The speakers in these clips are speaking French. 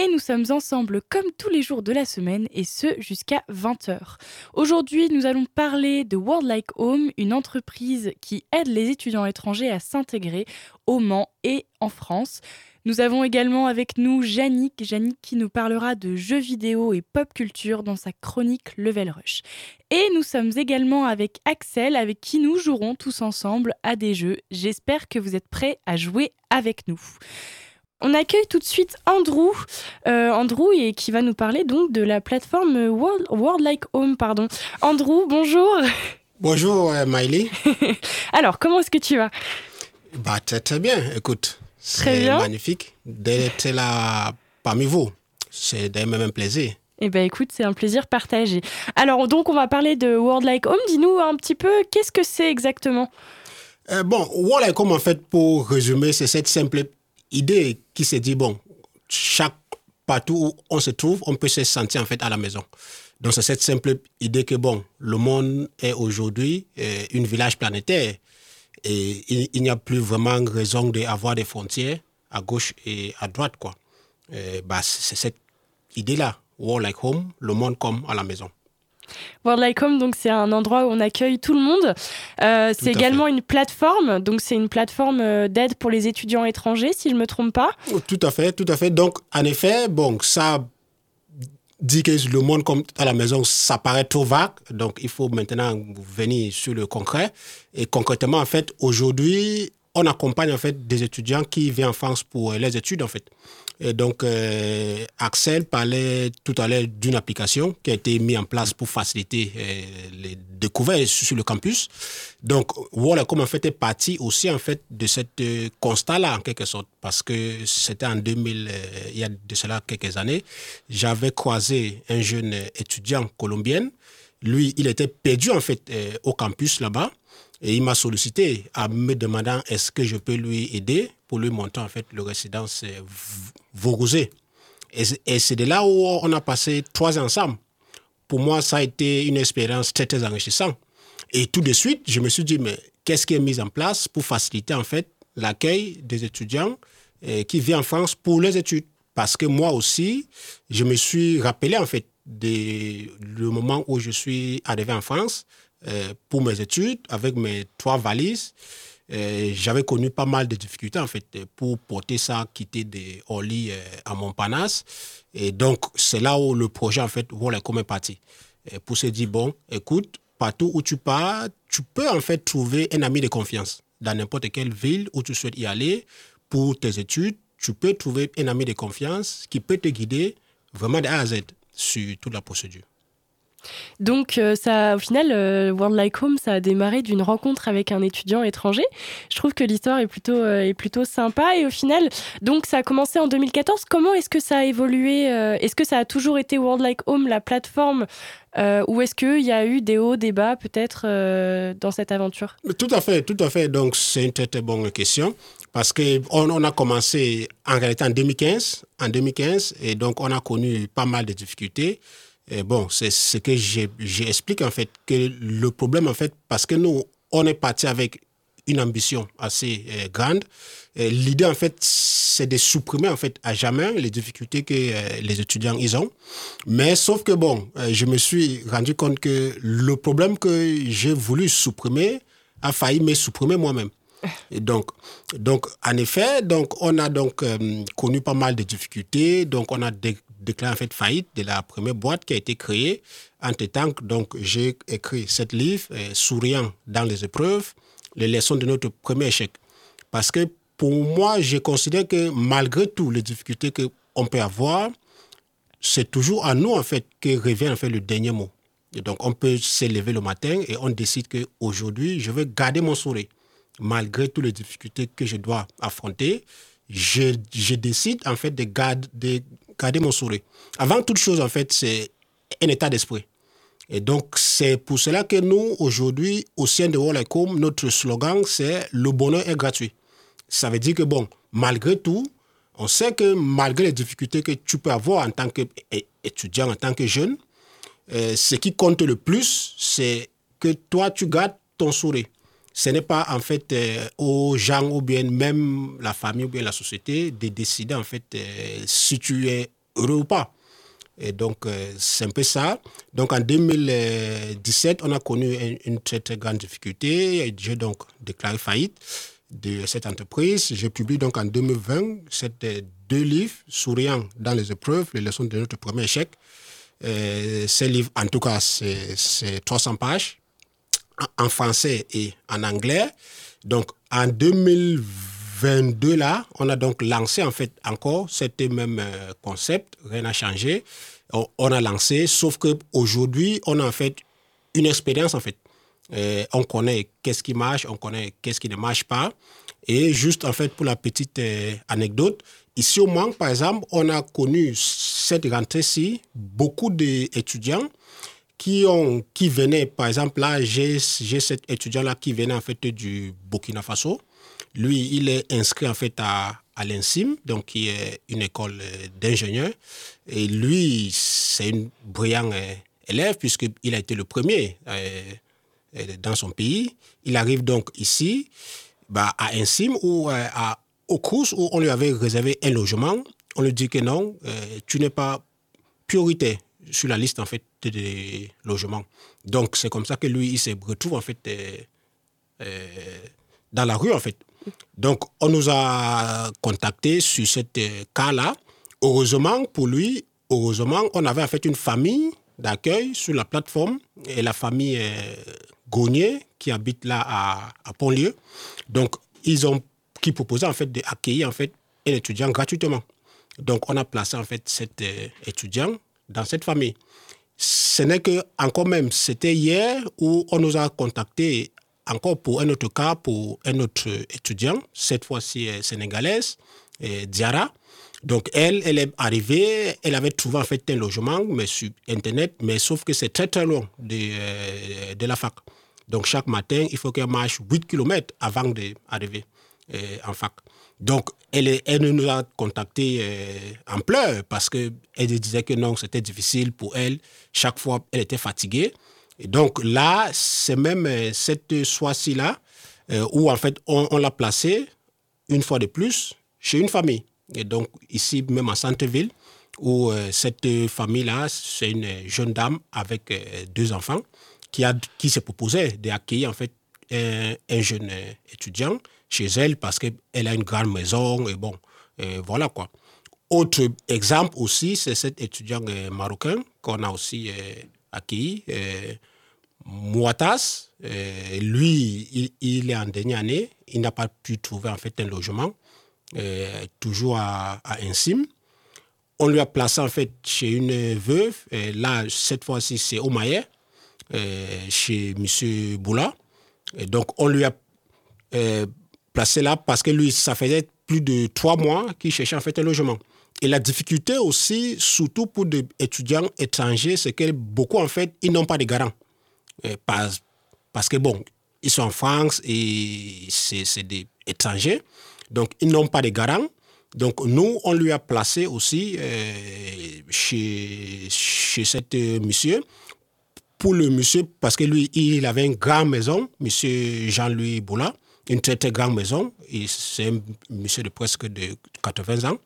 Et nous sommes ensemble comme tous les jours de la semaine et ce jusqu'à 20h. Aujourd'hui, nous allons parler de World Like Home, une entreprise qui aide les étudiants étrangers à s'intégrer au Mans et en France. Nous avons également avec nous Yannick, Yannick qui nous parlera de jeux vidéo et pop culture dans sa chronique Level Rush. Et nous sommes également avec Axel avec qui nous jouerons tous ensemble à des jeux. J'espère que vous êtes prêts à jouer avec nous. On accueille tout de suite Andrew, euh, Andrew et qui va nous parler donc de la plateforme World, Like Home. Pardon. Andrew, bonjour. Bonjour euh, Miley. Alors, comment est-ce que tu vas? Bah, très, bien, écoute. C'est magnifique d'être là parmi vous. C'est d'un même plaisir. Eh bien, écoute, c'est un plaisir partagé. Alors, donc, on va parler de World Like Home. Dis-nous un petit peu, qu'est-ce que c'est exactement? Euh, Bon, World Like Home, en fait, pour résumer, c'est cette simple idée qui s'est dit, bon, chaque partout où on se trouve, on peut se sentir en fait à la maison. Donc c'est cette simple idée que, bon, le monde est aujourd'hui euh, une village planétaire et il, n'y a plus vraiment raison d'avoir des frontières à gauche et à droite, quoi. Euh, bah, c'est cette idée-là, War Like Home, le monde comme à la maison. World Like Home, donc c'est un endroit où on accueille tout le monde. Euh, c'est également une plateforme, donc c'est une plateforme euh, d'aide pour les étudiants étrangers, si je ne me trompe pas. Oh, tout à fait, tout à fait. Donc, en effet, bon, ça dit que le monde comme à la maison, ça paraît trop vague. Donc, il faut maintenant venir sur le concret. Et concrètement, en fait, aujourd'hui, on accompagne en fait des étudiants qui viennent en France pour les études, en fait. Donc, euh, Axel parlait tout à l'heure d'une application qui a été mise en place pour faciliter euh, les découvertes sur le campus. Donc, comme en fait est parti aussi en fait de ce euh, constat-là en quelque sorte parce que c'était en 2000, il y a de cela quelques années, j'avais croisé un jeune étudiant colombien. Lui, il était perdu en fait au campus là-bas. Et il m'a sollicité en me demandant est-ce que je peux lui aider pour lui montrer en fait le résidence Vaugosé. Et c'est de là où on a passé trois ans ensemble. Pour moi, ça a été une expérience très, très enrichissante. Et tout de suite, je me suis dit, mais qu'est-ce qui est mis en place pour faciliter en fait l'accueil des étudiants eh, qui viennent en France pour les études? Parce que moi aussi, je me suis rappelé en fait de, le moment où je suis arrivé en France euh, pour mes études avec mes trois valises. Euh, j'avais connu pas mal de difficultés en fait pour porter ça, quitter de Orly euh, à Montparnasse. Et donc, c'est là où le projet en fait, voilà comment est parti. pour se dire, bon, écoute, partout où tu pars, tu peux en fait trouver un ami de confiance. Dans n'importe quelle ville où tu souhaites y aller pour tes études, tu peux trouver un ami de confiance qui peut te guider vraiment de A à Z sur toute la procédure. Donc, euh, ça, au final, euh, World Like Home, ça a démarré d'une rencontre avec un étudiant étranger. Je trouve que l'histoire est plutôt, euh, est plutôt sympa. Et au final, donc, ça a commencé en 2014. Comment est-ce que ça a évolué Est-ce que ça a toujours été World Like Home, la plateforme ou est-ce qu'il y a eu des hauts, des bas peut-être dans cette aventure? Tout à fait, tout à fait. Donc, c'est une très, bonne question parce qu'on on a commencé en réalité en 2015, en 2015, et donc on a connu pas mal de difficultés. Et bon, c'est ce que j'explique en fait, que le problème en fait, parce que nous, on est parti avec une ambition assez euh, grande. L'idée en fait, c'est de supprimer en fait à jamais les difficultés que euh, les étudiants ils ont. Mais sauf que bon, euh, je me suis rendu compte que le problème que j'ai voulu supprimer a failli me supprimer moi-même. Et donc, donc, en effet, donc, on a donc connu pas mal de difficultés. Donc, on a déclaré en fait faillite de la première boîte qui a été créée. Entre-temps, donc, j'ai écrit cette livre, euh, Souriant dans les épreuves, les leçons de notre premier échec. Parce que pour moi, je considère que malgré tout les difficultés qu'on peut avoir, c'est toujours à nous, en fait, que revient en fait le dernier mot. Et donc, on peut se lever le matin et on décide qu'aujourd'hui, je vais garder mon sourire. Malgré toutes les difficultés que je dois affronter, je, je décide, en fait, de garder, de garder mon sourire. Avant toute chose, en fait, c'est un état d'esprit. Et donc, c'est pour cela que nous, aujourd'hui, au sein de Home, notre slogan, c'est le bonheur est gratuit. Ça veut dire que, bon, malgré tout, on sait que malgré les difficultés que tu peux avoir en tant qu'étudiant, en tant que jeune, euh, ce qui compte le plus, c'est que toi, tu gardes ton sourire. Ce n'est pas en fait euh, aux gens ou bien même la famille ou bien la société de décider en fait euh, si tu es heureux ou pas. Et donc, c'est un peu ça. Donc, en 2017, on a connu une, très, très grande difficulté. J'ai donc déclaré faillite de cette entreprise. Je publie donc en 2020 cette, deux livres, Souriant dans les épreuves, les leçons de notre premier échec. Euh, ces livres, en tout cas, c'est 300 pages en français et en anglais. Donc, en 2022, là, on a donc lancé en fait encore cet même euh, concept, rien n'a changé. On, a lancé, sauf qu'aujourd'hui, on a en fait une expérience en fait. Euh, on connaît qu'est-ce qui marche, on connaît qu'est-ce qui ne marche pas. Et juste en fait pour la petite euh, anecdote, ici au Mans, par exemple, on a connu cette rentrée-ci beaucoup d'étudiants qui ont qui venaient, par exemple là, j'ai cet étudiant-là qui venait en fait du Burkina Faso. Lui, il est inscrit en fait à, à l'INSIM, donc qui est une école euh, d'ingénieurs. Et lui, c'est un brillant élève puisqu'il a été le premier euh, dans son pays. Il arrive donc ici, bah, à Insim ou euh, à, au où on lui avait réservé un logement. On lui dit que non, euh, tu n'es pas priorité sur la liste en fait des logements. Donc c'est comme ça que lui, il se retrouve en fait dans la rue en fait. Donc on nous a contacté sur ce cas-là. Heureusement pour lui, heureusement, on avait en fait une famille d'accueil sur la plateforme et la famille Gognier qui habite là à, à Pontlieu. Donc, ils ont qui proposaient en fait d'accueillir en fait un étudiant gratuitement. Donc, on a placé en fait cet euh, étudiant dans cette famille. Ce n'est que encore même, c'était hier où on nous a contacté encore pour un autre cas, pour un autre étudiant, cette fois-ci sénégalaise, Diara. Donc elle, elle est arrivée, elle avait trouvé en fait un logement, mais sur Internet, mais sauf que c'est très très loin de, euh, de la fac. Donc chaque matin, il faut qu'elle marche 8 km avant d'arriver euh, en fac. Donc elle, elle nous a contactés euh, en pleurs parce qu'elle disait que non, c'était difficile pour elle. Chaque fois, elle était fatiguée. Et donc là, c'est même euh, cette soie-ci-là où en fait on, l'a placée une fois de plus chez une famille. Et donc ici, même en centre-ville, où cette famille-là, c'est une jeune dame avec deux enfants qui, a, qui s'est proposé d'accueillir en fait un, jeune étudiant chez elle parce qu'elle a une grande maison et bon, voilà quoi. Autre exemple aussi, c'est cet étudiant euh, marocain qu'on a aussi euh, accueilli, euh, Mouatas. lui, il, est en dernière année, il n'a pas pu trouver en fait un logement, toujours à, Insim. On lui a placé en fait chez une veuve, là, cette fois-ci, c'est au Maillet. Chez M. Boula. Donc, on lui a placé là parce que lui, ça faisait plus de trois mois qu'il cherchait en fait un logement. Et la difficulté aussi, surtout pour des étudiants étrangers, c'est que beaucoup, en fait, ils n'ont pas de garant. Euh, parce, parce que, bon, ils sont en France et c'est des étrangers. Donc, ils n'ont pas de garant. Donc, nous, on lui a placé aussi chez, chez cet monsieur pour le monsieur, parce que lui, il avait une grande maison, monsieur Jean-Louis Boula, une très très grande maison, c'est un monsieur de presque de 80 ans.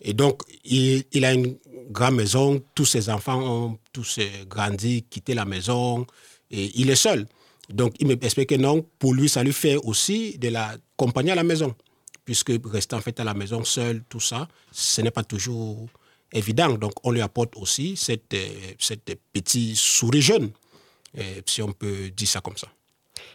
Et donc, il, il, a une grande maison, tous ses enfants ont tous grandi, quitté la maison, et il est seul. Donc, il m'explique que non, pour lui, ça lui fait aussi de la compagnie à la maison, puisque rester en fait à la maison seul, tout ça, ce n'est pas toujours évident. Donc, on lui apporte aussi cette, euh, cette petite souris jeune, euh, si on peut dire ça comme ça.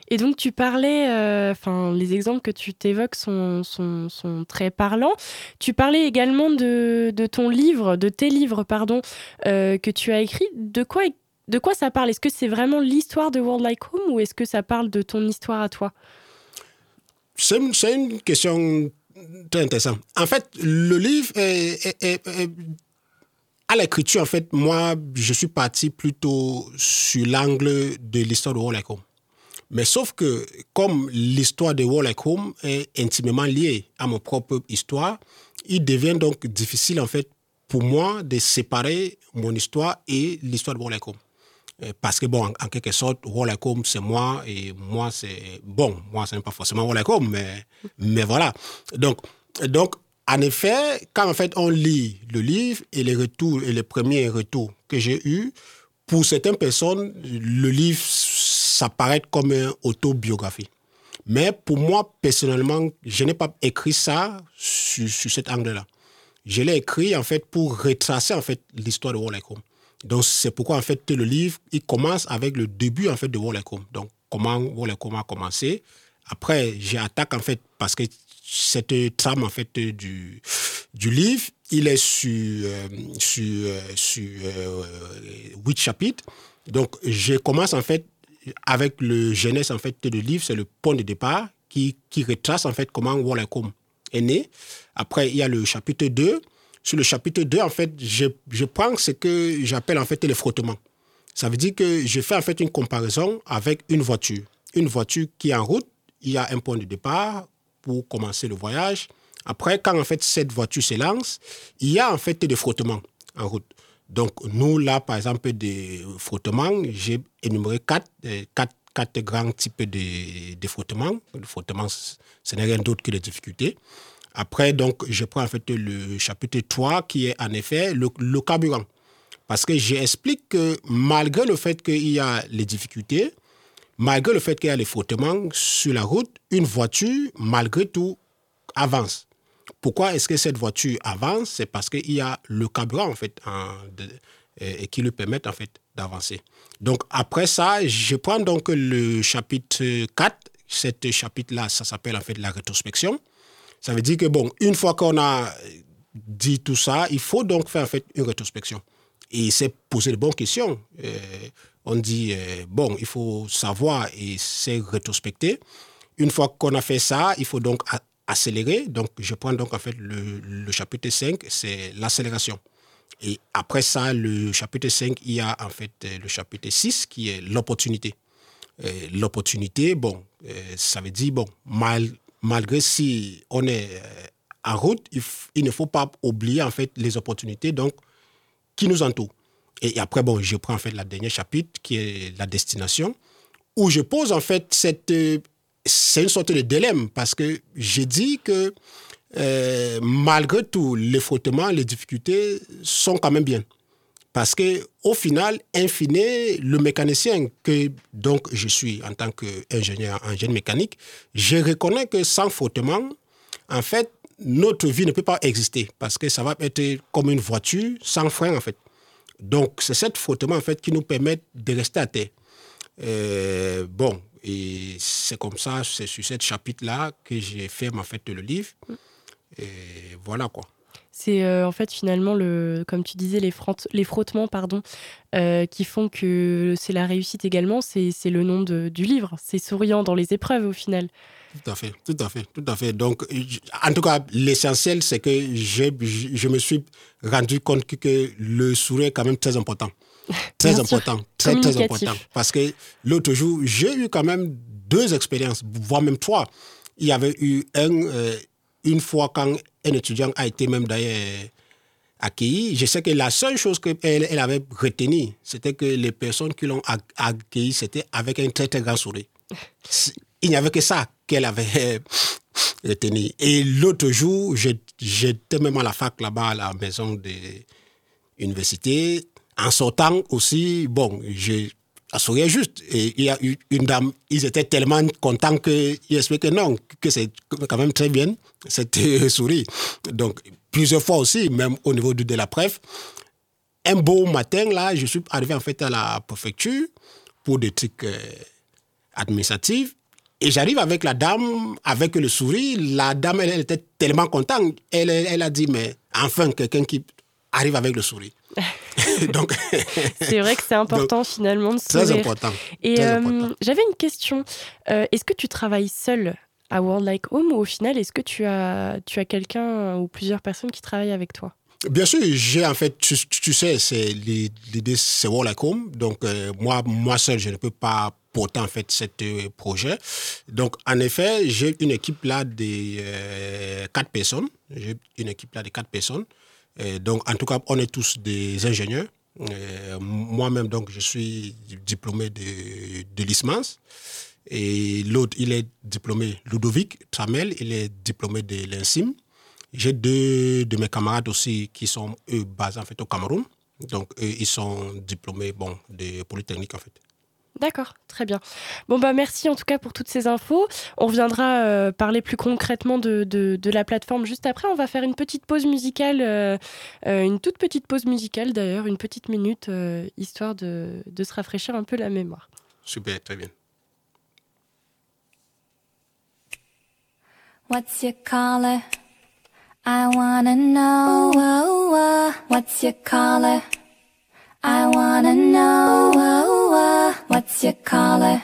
Et donc tu parlais, euh, enfin les exemples que tu t'évoques sont, sont, sont, très parlants. Tu parlais également de, de, ton livre, de tes livres, pardon, que tu as écrit. De quoi, de quoi ça parle? Est-ce que c'est vraiment l'histoire de World Like Home ou est-ce que ça parle de ton histoire à toi? C'est une, une, question très intéressante. En fait, le livre est à l'écriture, en fait, moi, je suis parti plutôt sur l'angle de l'histoire de Warlock Home. Mais sauf que, comme l'histoire de Warlock Home est intimement liée à mon propre histoire, il devient donc difficile, en fait, pour moi de séparer mon histoire et l'histoire de Warlock Home. Euh, parce que, bon, en, quelque sorte, Warlock Home, c'est moi et moi, c'est. Bon, moi, ce n'est pas forcément Warlock Home, mais, mais voilà. Donc, donc, en effet, quand en fait on lit le livre et les retours et les premiers retours que j'ai eus, pour certaines personnes, le livre, ça paraît comme une autobiographie. Mais pour moi, personnellement, je n'ai pas écrit ça sur, cet angle-là. Je l'ai écrit en fait pour retracer en fait l'histoire de Warlock Home. Donc c'est pourquoi en fait le livre il commence avec le début en fait de Warlock Home. Donc comment Warlock Home a commencé. Après j'attaque en fait parce que cette trame en fait du, du livre, il est sur, euh, sur, euh, sur euh, huit chapitres. Donc, je commence en fait avec le jeunesse en fait du livre, c'est le point de départ qui, qui retrace en fait comment Wallace est né. Après, il y a le chapitre 2. Sur le chapitre 2, en fait, je, je prends ce que j'appelle en fait les frottements. Ça veut dire que je fais en fait une comparaison avec une voiture. Une voiture qui est en route, il y a un point de départ, pour commencer le voyage. Après, quand en fait cette voiture se lance, il y a en fait des frottements en route. Donc nous, là, par exemple, des frottements, j'ai énuméré quatre, euh, quatre, grands types de, de frottements. Le frottement, ce n'est rien d'autre que des difficultés. Après, donc, je prends en fait le chapitre 3 qui est en effet le carburant. Parce que j'explique que malgré le fait qu'il y a les difficultés, malgré le fait qu'il y a les frottements sur la route, une voiture, malgré tout, avance. Pourquoi est-ce que cette voiture avance? C'est parce qu'il y a le carburant, en fait, et qui lui permet, en fait, d'avancer. Donc, après ça, je prends donc le chapitre 4. Cet chapitre-là, ça s'appelle, en fait, la rétrospection. Ça veut dire que, bon, une fois qu'on a dit tout ça, il faut donc faire, en fait, une rétrospection. Et c'est poser de bonnes questions. Euh, on dit, euh, bon, il faut savoir et c'est rétrospecter. Une fois qu'on a fait ça, il faut donc accélérer. Donc, je prends donc en fait le, chapitre 5, c'est l'accélération. Et après ça, le chapitre 5, il y a en fait euh, le chapitre 6 qui est l'opportunité. Euh, l'opportunité, bon, ça veut dire, bon, mal, malgré si on est en route, il, ne faut pas oublier en fait les opportunités donc, qui nous entourent. Et après, bon, je prends en fait la dernière chapitre qui est la destination, où je pose en fait cette. C'est une sorte de dilemme parce que j'ai dit que euh, malgré tout, les frottements, les difficultés sont quand même bien. Parce que au final, in fine, le mécanicien que donc je suis en tant qu'ingénieur en génie mécanique, je reconnais que sans frottement, en fait, notre vie ne peut pas exister parce que ça va être comme une voiture sans frein en fait. Donc, c'est cette frottement, en fait, qui nous permet de rester à terre. Euh, bon, et c'est comme ça, c'est sur ce chapitre-là que j'ai fait, en fait, le livre. Et voilà, quoi. C'est euh, en fait finalement le, comme tu disais, les, les frottements pardon, euh, qui font que c'est la réussite également. C'est le nom de, du livre. C'est souriant dans les épreuves au final. Tout à fait, tout à fait, tout à fait. Donc, en tout cas, l'essentiel, c'est que je, je me suis rendu compte que le sourire est quand même très important. Très important, très, très important. Parce que l'autre jour, j'ai eu quand même deux expériences, voire même trois. Il y avait eu un, euh, une fois quand un étudiant a été même d'ailleurs accueilli. Je sais que la seule chose qu'elle elle avait retenue, c'était que les personnes qui l'ont accueilli, c'était avec un très, très grand sourire. Il n'y avait que ça qu'elle avait retenu. Et l'autre jour, j'étais même à la fac là-bas, à la maison de l'université. En sortant aussi, bon, j'ai sourié juste. Et il y a eu une dame, ils étaient tellement contents qu'ils expliquaient non, que c'est quand même très bien, cette souris. Donc, plusieurs fois aussi, même au niveau de la preuve. Un beau matin, là, je suis arrivé en fait à la préfecture pour des trucs euh, administratifs. Et j'arrive avec la dame, avec le sourire. La dame, elle, était tellement contente. Elle, elle, a dit, mais enfin, quelqu'un qui arrive avec le sourire. Donc, c'est vrai que c'est important finalement de sourire. Très important. Et euh, j'avais une question. Euh, est-ce que tu travailles seul à World Like Home ou au final, est-ce que tu as, tu as quelqu'un ou plusieurs personnes qui travaillent avec toi? Bien sûr, j'ai en fait, tu, tu sais, c'est l'idée, c'est Home. Donc, euh, moi, moi seul, je ne peux pas porter en fait ce euh, projet. Donc, en effet, j'ai une équipe là de quatre personnes. J'ai une équipe là de quatre personnes. Donc, en tout cas, on est tous des ingénieurs. Moi-même, donc, je suis diplômé de, de l'ISMANS. Et l'autre, il est diplômé, Ludovic Tramel, il est diplômé de l'INSIM. J'ai deux de mes camarades aussi qui sont, basés en fait au Cameroun. Donc, eux, ils sont diplômés bon, de Polytechnique en fait. D'accord, très bien. Bon, bah merci en tout cas pour toutes ces infos. On reviendra euh, parler plus concrètement de, de, la plateforme juste après. On va faire une petite pause musicale, euh, euh, une toute petite pause musicale d'ailleurs, une petite minute, histoire de, de se rafraîchir un peu la mémoire. Super, très bien. What's your color? I wanna know what's your color. I wanna know oh, oh, what's your color.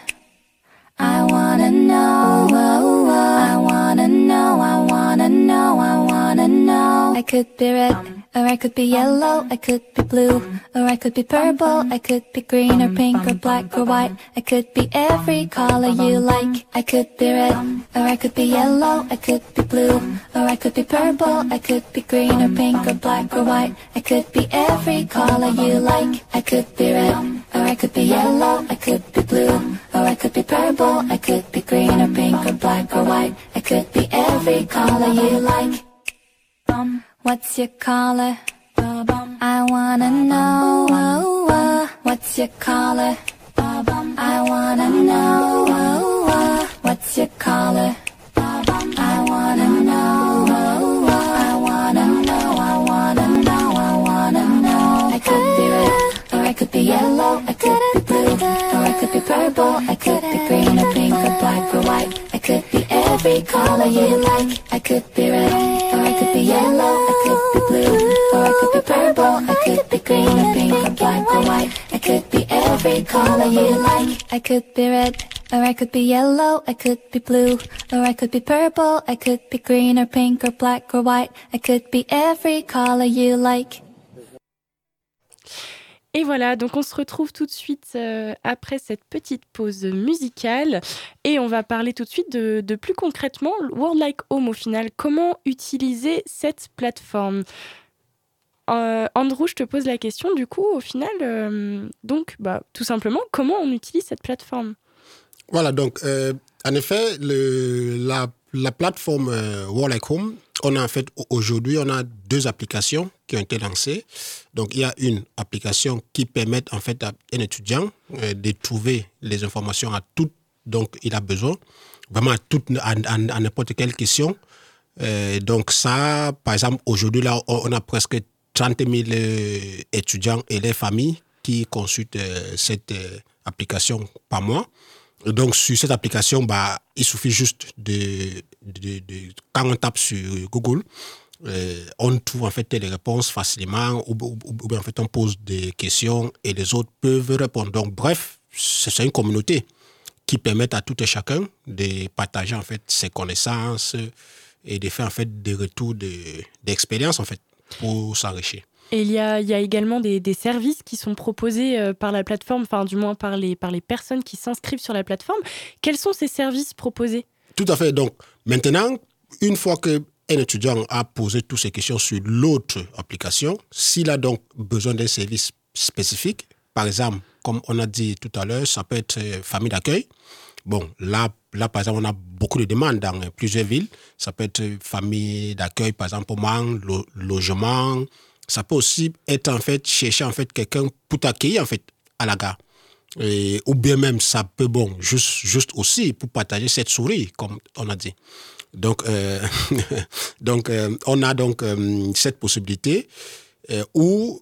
I wanna know. Oh, I wanna know. I wanna know. I wanna know. I could be red or I could be yellow, I could be blue, or I could be purple, I could be green or pink or black or white. I could be every color you like. I could be red, or I could be yellow, I could be blue, or I could be purple, I could be green or pink or black or white. I could be every color you like. I could be red, or I could be yellow, I could be blue, or I could be purple, I could be green or pink or black or white. I could be every color you like. What's your color? I wanna know. What's your color? I wanna know. What's your color? I wanna know. I wanna know. I wanna know. I wanna know. I could be red, or I could be yellow. I could be blue, or I could be purple. I could be green or pink or black or white. I could be every color you like. I could be red, or I could be yellow. I could be blue, or I could be purple. I could be green or pink or black or white. I could be every color you like. I could be red, or I could be yellow. I could be blue, or I could be purple. I could be green or pink or black or white. I could be every color you like. Et voilà, donc on se retrouve tout de suite euh, après cette petite pause musicale et on va parler tout de suite de, plus concrètement World Like Home au final. Comment utiliser cette plateforme? Euh, Andrew, je te pose la question du coup au final. Euh, donc, bah, tout simplement, comment on utilise cette plateforme? Voilà, donc en effet, la, la, plateforme World Like Home on a en fait aujourd'hui, on a deux applications qui ont été lancées. Donc, il y a une application qui permet en fait à un étudiant euh, de trouver les informations à tout dont il a besoin, vraiment à, toute, à, n'importe quelle question. Euh, donc, ça, par exemple, aujourd'hui, là, on a presque 30 000 euh, étudiants et les familles qui consultent cette application par mois. Donc, sur cette application, bah, il suffit juste de, de, de, quand on tape sur Google, euh, on trouve en fait les réponses facilement ou, bien en fait on pose des questions et les autres peuvent répondre. Donc, bref, c'est une communauté qui permet à tout et chacun de partager en fait ses connaissances et de faire en fait des retours d'expérience en fait pour s'enrichir. Et il y a, également des, services qui sont proposés euh, par la plateforme, enfin du moins par les, par les personnes qui s'inscrivent sur la plateforme. Quels sont ces services proposés? Tout à fait. Donc maintenant, une fois que un étudiant a posé toutes ses questions sur l'autre application, s'il a donc besoin d'un service spécifique, par exemple, comme on a dit tout à l'heure, ça peut être euh, famille d'accueil. Bon, là, là, par exemple, on a beaucoup de demandes dans plusieurs villes. Ça peut être famille d'accueil, par exemple, pour le logement, ça peut aussi être en fait chercher en fait quelqu'un pour t'accueillir en fait à la gare. Ou bien même ça peut bon juste juste aussi pour partager cette souris comme on a dit. Donc euh, donc euh, on a donc euh, cette possibilité où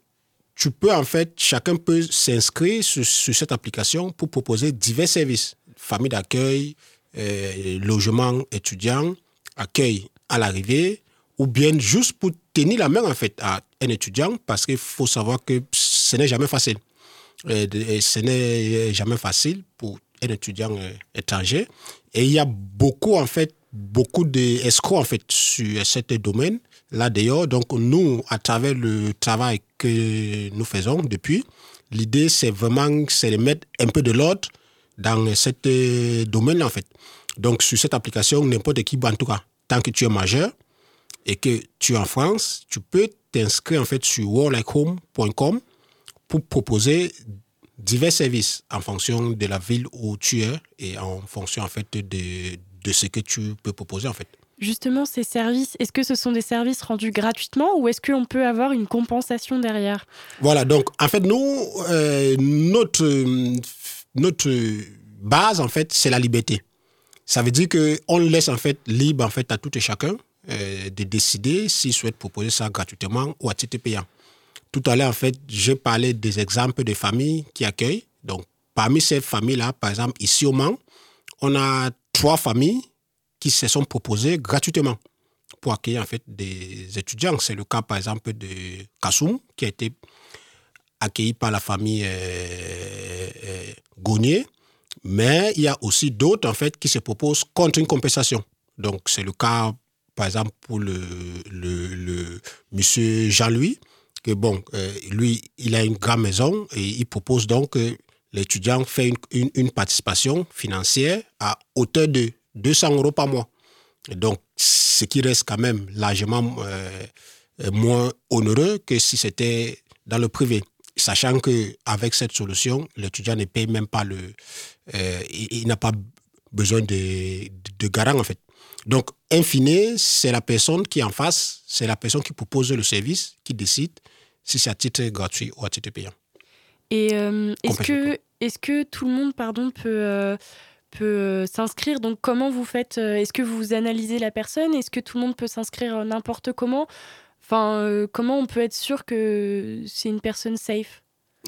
tu peux en fait chacun peut s'inscrire sur, cette application pour proposer divers services famille d'accueil, logement étudiant, accueil à l'arrivée ou bien juste pour tenir la main en fait à un étudiant parce qu'il faut savoir que ce n'est jamais facile. Et ce n'est jamais facile pour un étudiant euh, étranger. Et il y a beaucoup en fait beaucoup d'escrocs en fait sur ce domaine là d'ailleurs. Donc nous, à travers le travail que nous faisons depuis, l'idée c'est vraiment c'est de mettre un peu de l'ordre dans ce domaine en fait. Donc sur cette application, n'importe qui, en tout cas, tant que tu es majeur et que tu es en France, tu peux t'inscrire en fait sur worldlikehome.com pour proposer divers services en fonction de la ville où tu es et en fonction en fait de, de ce que tu peux proposer en fait. Justement, ces services, est-ce que ce sont des services rendus gratuitement ou est-ce qu'on peut avoir une compensation derrière? Voilà, donc en fait, nous, euh, notre, notre base, en fait, c'est la liberté. Ça veut dire qu'on laisse en fait libre en fait à tout et chacun euh, de décider s'il souhaite proposer ça gratuitement ou à titre payant. Tout à l'heure, en fait, j'ai parlé des exemples de familles qui accueillent. Donc, parmi ces familles-là, par exemple, ici au Mans, on a trois familles qui se sont proposées gratuitement pour accueillir en fait des étudiants. C'est le cas, par exemple, de Kassoum, qui a été accueilli par la famille euh, euh. Mais il y a aussi d'autres, en fait, qui se proposent contre une compensation. Donc, c'est le cas, par exemple, pour le, le, monsieur Jean-Louis, que bon, euh, lui, il a une grande maison et il propose donc que l'étudiant fait une, une, participation financière à hauteur de 200 euros par mois. donc, ce qui reste quand même largement euh, moins onéreux que si c'était dans le privé. Sachant qu'avec cette solution, l'étudiant ne paye même pas le. Euh, il, n'a pas besoin de, de, garant, en fait. Donc, in fine, c'est la personne qui est en face, c'est la personne qui propose le service qui décide si c'est à titre gratuit ou à titre payant. Et euh, est-ce que, est que tout le monde pardon, peut peut euh, s'inscrire? Donc comment vous faites euh, Est-ce que vous analysez la personne? Est-ce que tout le monde peut s'inscrire euh, n'importe comment? Enfin, comment on peut être sûr que c'est une personne safe?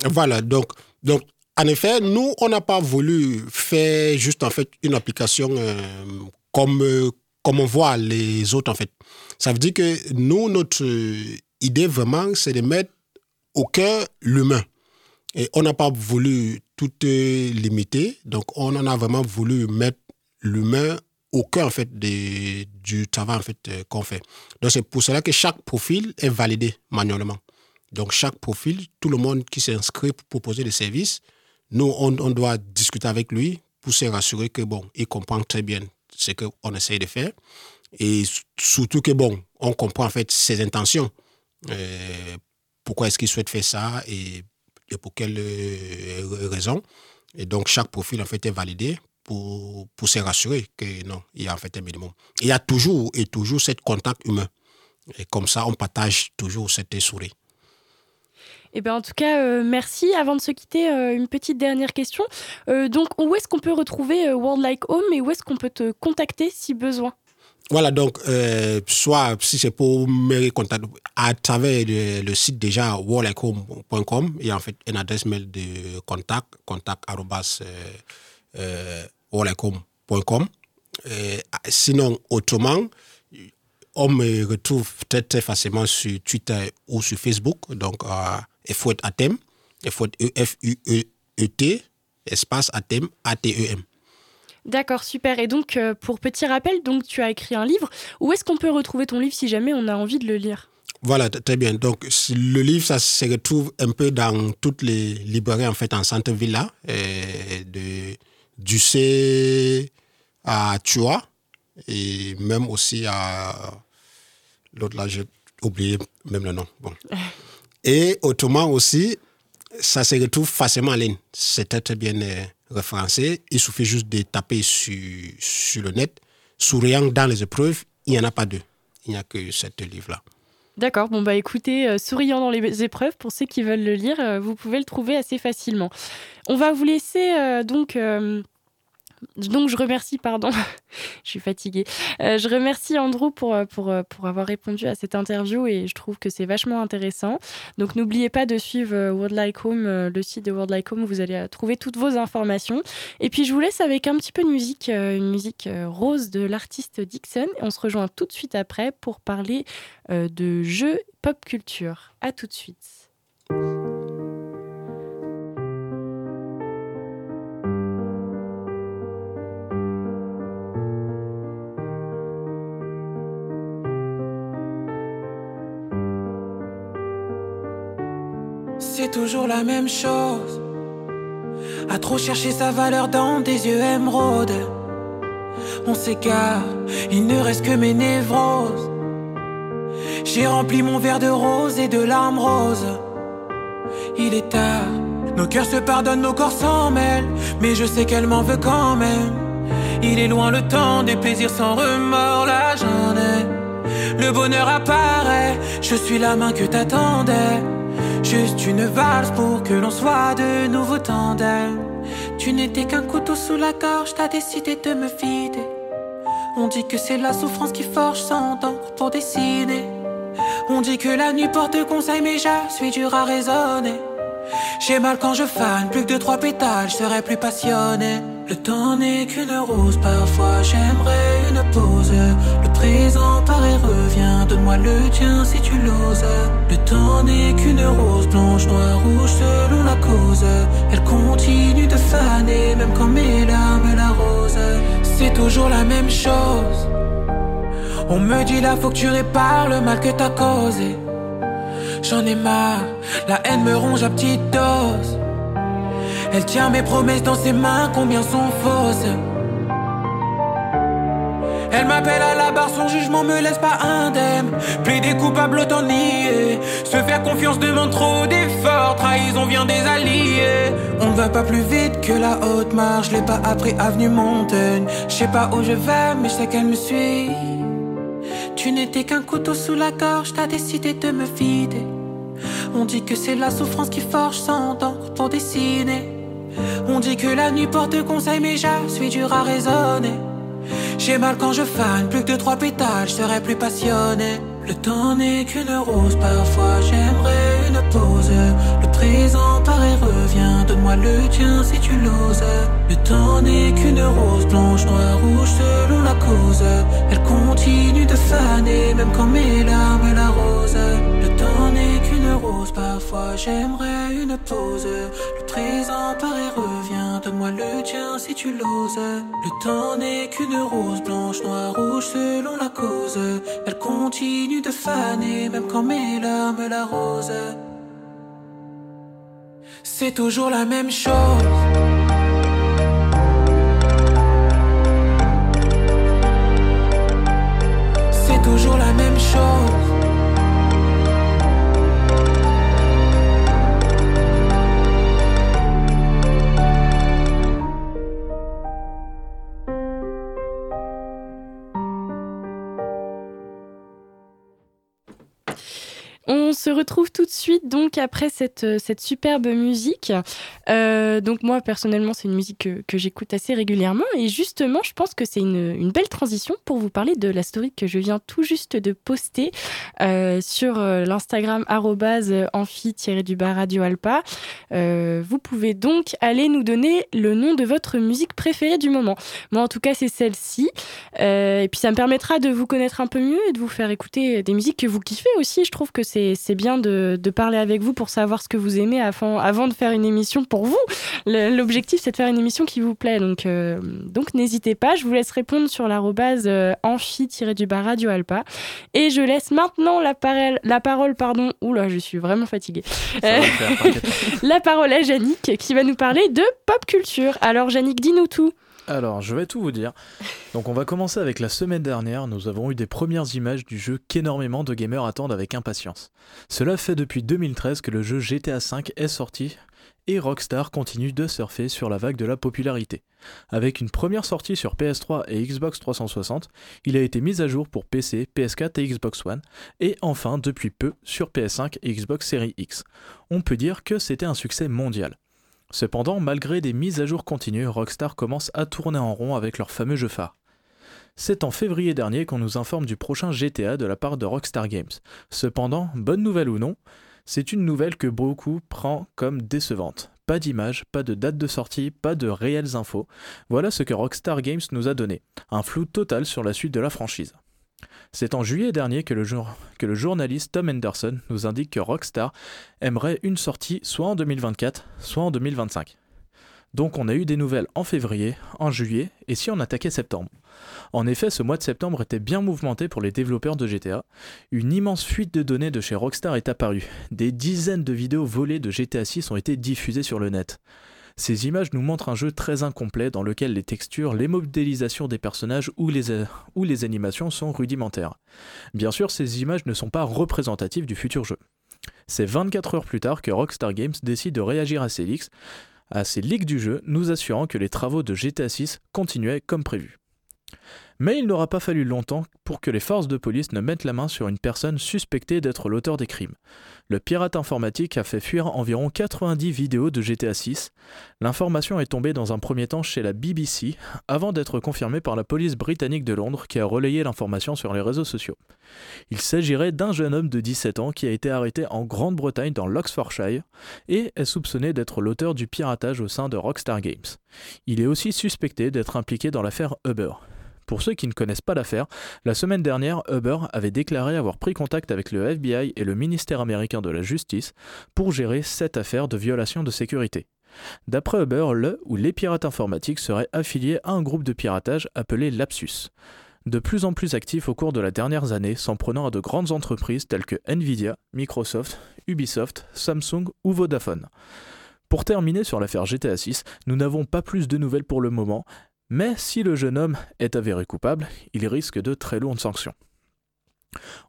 Voilà, donc, donc en effet, nous, on n'a pas voulu faire juste en fait une application comme, comme on voit les autres en fait. Ça veut dire que nous, notre idée vraiment, c'est de mettre au cœur l'humain. Et on n'a pas voulu tout limiter, donc on en a vraiment voulu mettre l'humain au cœur en fait du travail en fait euh, qu'on fait. Donc c'est pour cela que chaque profil est validé manuellement. Donc chaque profil, tout le monde qui s'inscrit pour proposer des services, nous on, doit discuter avec lui pour se rassurer que bon, il comprend très bien ce qu'on essaye de faire et surtout que bon, on comprend en fait ses intentions. Euh, pourquoi est-ce qu'il souhaite faire ça et pour quelles euh, raisons. Et donc, chaque profil, en fait, est validé pour, pour se rassurer que non, il y a en fait un minimum. Il y a toujours et toujours ce contact humain. Et comme ça, on partage toujours cette souris. Eh bien, en tout cas, euh, merci. Avant de se quitter, euh, une petite dernière question. donc, où est-ce qu'on peut retrouver World Like Home et où est-ce qu'on peut te contacter si besoin? Voilà, donc, euh, soit si c'est pour me contacter à travers le, site déjà warlikehome.com, il y a en fait une adresse mail de contact, contact euh, euh Sinon, autrement, on me retrouve très très facilement sur Twitter ou sur Facebook, donc euh, F Atem, F-U-E-E-T, espace Atem, A-T-E-M. D'accord, super. Et donc, euh, pour petit rappel, donc tu as écrit un livre. Où est-ce qu'on peut retrouver ton livre si jamais on a envie de le lire? Voilà, très bien. Donc, le livre, ça se retrouve un peu dans toutes les librairies, en fait, en centre-ville, là, de Ducé à Tua, et même aussi à l'autre, là, j'ai oublié même le nom. Bon. Et autrement aussi, ça se retrouve facilement en ligne. C'est très, bien euh, référencé. Il suffit juste de taper sur, sur le net. Souriant dans les épreuves, il n'y en a pas deux. Il n'y a que ce livre-là. D'accord, bon bah écoutez, euh, Souriant dans les épreuves, pour ceux qui veulent le lire, euh, vous pouvez le trouver assez facilement. On va vous laisser donc donc je remercie, pardon, je suis fatiguée. Euh, je remercie Andrew pour, euh, pour, euh, pour avoir répondu à cette interview et je trouve que c'est vachement intéressant. Donc n'oubliez pas de suivre World Like Home, le site de World Like Home, vous allez trouver toutes vos informations. Et puis je vous laisse avec un petit peu de musique, une musique rose de l'artiste Dixon. On se rejoint tout de suite après pour parler de jeux pop culture. À tout de suite. Toujours la même chose. À trop chercher sa valeur dans des yeux émeraudes. On s'égare, il ne reste que mes névroses. J'ai rempli mon verre de rose et de larmes roses. Il est tard, nos cœurs se pardonnent, nos corps s'en mêlent. Mais je sais qu'elle m'en veut quand même. Il est loin le temps des plaisirs sans remords, j'en ai. Le bonheur apparaît, je suis la main que t'attendais. Juste une valse pour que l'on soit de nouveau tandem. Tu n'étais qu'un couteau sous la gorge, t'as décidé de me vider. On dit que c'est la souffrance qui forge sans d'encre pour dessiner. On dit que la nuit porte conseil, mais je suis dur à raisonner. J'ai mal quand je fane, plus que de trois pétales, je serais plus passionné. Le temps n'est qu'une rose, parfois j'aimerais une pause. Le présent paraît revient, donne-moi le tien si tu l'oses. Le temps n'est qu'une rose, blanche, noire, rouge, selon la cause. Elle continue de faner, même quand mes larmes l'arrosent. C'est toujours la même chose. On me dit là faut que tu répares le mal que t'as causé. J'en ai marre, la haine me ronge à petite dose. Elle tient mes promesses dans ses mains, combien sont fausses. Elle m'appelle à la barre, son jugement me laisse pas indemne. Plaider coupable, autant nier. Se faire confiance demande trop d'efforts. Trahison vient des alliés. On ne va pas plus vite que la haute marche. L'ai pas appris avenue Montaigne. Je sais pas où je vais, mais je sais qu'elle me suit. Tu n'étais qu'un couteau sous la gorge, t'as décidé de me vider. On dit que c'est la souffrance qui forge sans d'encre pour dessiner. On dit que la nuit porte conseil, mais je suis dur à raisonner. J'ai mal quand je fane, plus que de trois pétales, je serais plus passionné. Le temps n'est qu'une rose, parfois j'aimerais une pause. Le présent paraît revient, donne-moi le tien si tu l'oses. Le temps n'est qu'une rose, blanche, noire, rouge, selon la cause. Elle continue de faner, même quand mes larmes l'arrosent. Temps n'est qu'une rose, parfois j'aimerais une pause. Le présent paraît revient, donne-moi le tien si tu l'oses. Le temps n'est qu'une rose, blanche, noire, rouge, selon la cause. Elle continue de faner, même quand mes larmes l'arrosent. C'est toujours la même chose. C'est toujours la même chose. Se retrouve tout de suite donc après cette, euh, cette superbe musique. Euh, donc moi personnellement c'est une musique que, j'écoute assez régulièrement et justement je pense que c'est une, une, belle transition pour vous parler de la story que je viens tout juste de poster euh, sur l'Instagram amphi-du-bas vous pouvez donc aller nous donner le nom de votre musique préférée du moment. Moi en tout cas c'est celle-ci et puis ça me permettra de vous connaître un peu mieux et de vous faire écouter des musiques que vous kiffez aussi. Je trouve que c'est c'est bien de, de, parler avec vous pour savoir ce que vous aimez avant, avant de faire une émission pour vous. L'objectif, c'est de faire une émission qui vous plaît. Donc, euh, donc n'hésitez pas. Je vous laisse répondre sur l'arrobase euh, amphi-du-bas Radio Alpa. Et je laisse maintenant la, parole, la parole, pardon. Oula, je suis vraiment fatiguée. Euh, la parole à Yannick qui va nous parler de pop culture. Alors, Yannick, dis-nous tout. Alors, je vais tout vous dire. Donc, on va commencer avec la semaine dernière. Nous avons eu des premières images du jeu qu'énormément de gamers attendent avec impatience. Cela fait depuis 2013 que le jeu GTA V est sorti et Rockstar continue de surfer sur la vague de la popularité. Avec une première sortie sur PS3 et Xbox 360, il a été mis à jour pour PC, PS4 et Xbox One, et enfin depuis peu sur PS5 et Xbox Series X. On peut dire que c'était un succès mondial. Cependant, malgré des mises à jour continues, Rockstar commence à tourner en rond avec leur fameux jeu phare. C'est en février dernier qu'on nous informe du prochain GTA de la part de Rockstar Games. Cependant, bonne nouvelle ou non, c'est une nouvelle que beaucoup prend comme décevante. Pas d'image, pas de date de sortie, pas de réelles infos. Voilà ce que Rockstar Games nous a donné. Un flou total sur la suite de la franchise. C'est en juillet dernier que le, journaliste Tom Henderson nous indique que Rockstar aimerait une sortie soit en 2024, soit en 2025. Donc on a eu des nouvelles en février, en juillet, et si on attaquait septembre En effet, ce mois de septembre était bien mouvementé pour les développeurs de GTA. Une immense fuite de données de chez Rockstar est apparue. Des dizaines de vidéos volées de GTA 6 ont été diffusées sur le net. Ces images nous montrent un jeu très incomplet dans lequel les textures, les modélisations des personnages ou les, les animations sont rudimentaires. Bien sûr, ces images ne sont pas représentatives du futur jeu. C'est 24 heures plus tard que Rockstar Games décide de réagir à ces leaks, à ces leaks du jeu, nous assurant que les travaux de GTA 6 continuaient comme prévu. Mais il n'aura pas fallu longtemps pour que les forces de police ne mettent la main sur une personne suspectée d'être l'auteur des crimes. Le pirate informatique a fait fuir environ 90 vidéos de GTA 6. L'information est tombée dans un premier temps chez la BBC, avant d'être confirmée par la police britannique de Londres qui a relayé l'information sur les réseaux sociaux. Il s'agirait d'un jeune homme de 17 ans qui a été arrêté en Grande-Bretagne dans l'Oxfordshire et est soupçonné d'être l'auteur du piratage au sein de Rockstar Games. Il est aussi suspecté d'être impliqué dans l'affaire Uber. Pour ceux qui ne connaissent pas l'affaire, la semaine dernière, Uber avait déclaré avoir pris contact avec le FBI et le ministère américain de la Justice pour gérer cette affaire de violation de sécurité. D'après Uber, le ou les pirates informatiques seraient affiliés à un groupe de piratage appelé Lapsus. De plus en plus actif au cours de la dernière année, s'en prenant à de grandes entreprises telles que Nvidia, Microsoft, Ubisoft, Samsung ou Vodafone. Pour terminer sur l'affaire GTA 6, nous n'avons pas plus de nouvelles pour le moment, mais si le jeune homme est avéré coupable, il risque de très lourdes sanctions.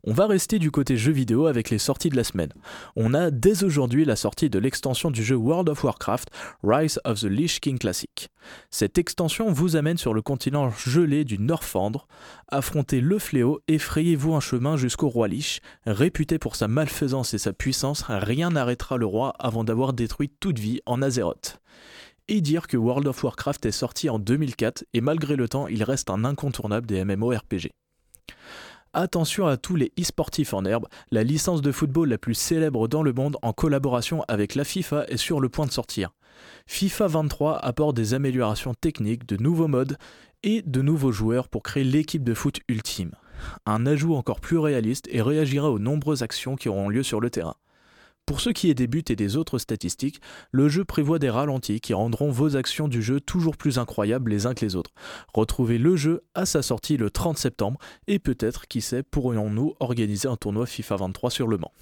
On va rester du côté jeu vidéo avec les sorties de la semaine. On a dès aujourd'hui la sortie de l'extension du jeu World of Warcraft Rise of the Lich King Classic. Cette extension vous amène sur le continent gelé du Norfandre, affrontez le fléau, effrayez-vous un chemin jusqu'au roi Lich, réputé pour sa malfaisance et sa puissance, rien n'arrêtera le roi avant d'avoir détruit toute vie en Azeroth et dire que World of Warcraft est sorti en 2004 et malgré le temps, il reste un incontournable des MMORPG. Attention à tous les e-sportifs en herbe, la licence de football la plus célèbre dans le monde en collaboration avec la FIFA est sur le point de sortir. FIFA 23 apporte des améliorations techniques, de nouveaux modes et de nouveaux joueurs pour créer l'équipe de foot ultime. Un ajout encore plus réaliste et réagira aux nombreuses actions qui auront lieu sur le terrain. Pour ce qui est des buts et des autres statistiques, le jeu prévoit des ralentis qui rendront vos actions du jeu toujours plus incroyables les uns que les autres. Retrouvez le jeu à sa sortie le 30 septembre et peut-être, qui sait, pourrions-nous organiser un tournoi FIFA 23 sur Le Mans.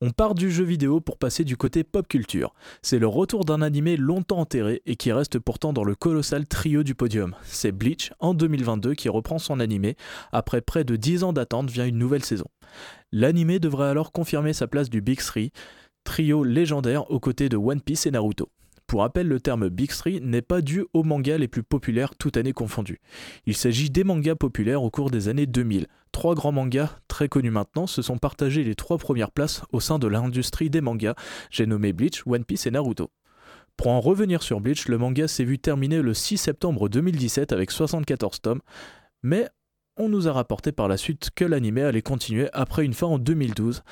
On part du jeu vidéo pour passer du côté pop culture. C'est le retour d'un animé longtemps enterré et qui reste pourtant dans le colossal trio du podium. C'est Bleach en 2022 qui reprend son animé. Après près de 10 ans d'attente vient une nouvelle saison. L'animé devrait alors confirmer sa place du Big Three, trio légendaire aux côtés de One Piece et Naruto. Pour rappel, le terme Big Three n'est pas dû aux mangas les plus populaires toutes années confondues. Il s'agit des mangas populaires au cours des années 2000. Trois grands mangas, très connus maintenant, se sont partagés les trois premières places au sein de l'industrie des mangas. J'ai nommé Bleach, One Piece et Naruto. Pour en revenir sur Bleach, le manga s'est vu terminer le 6 septembre 2017 avec 74 tomes, mais on nous a rapporté par la suite que l'anime allait continuer après une fin en 2012.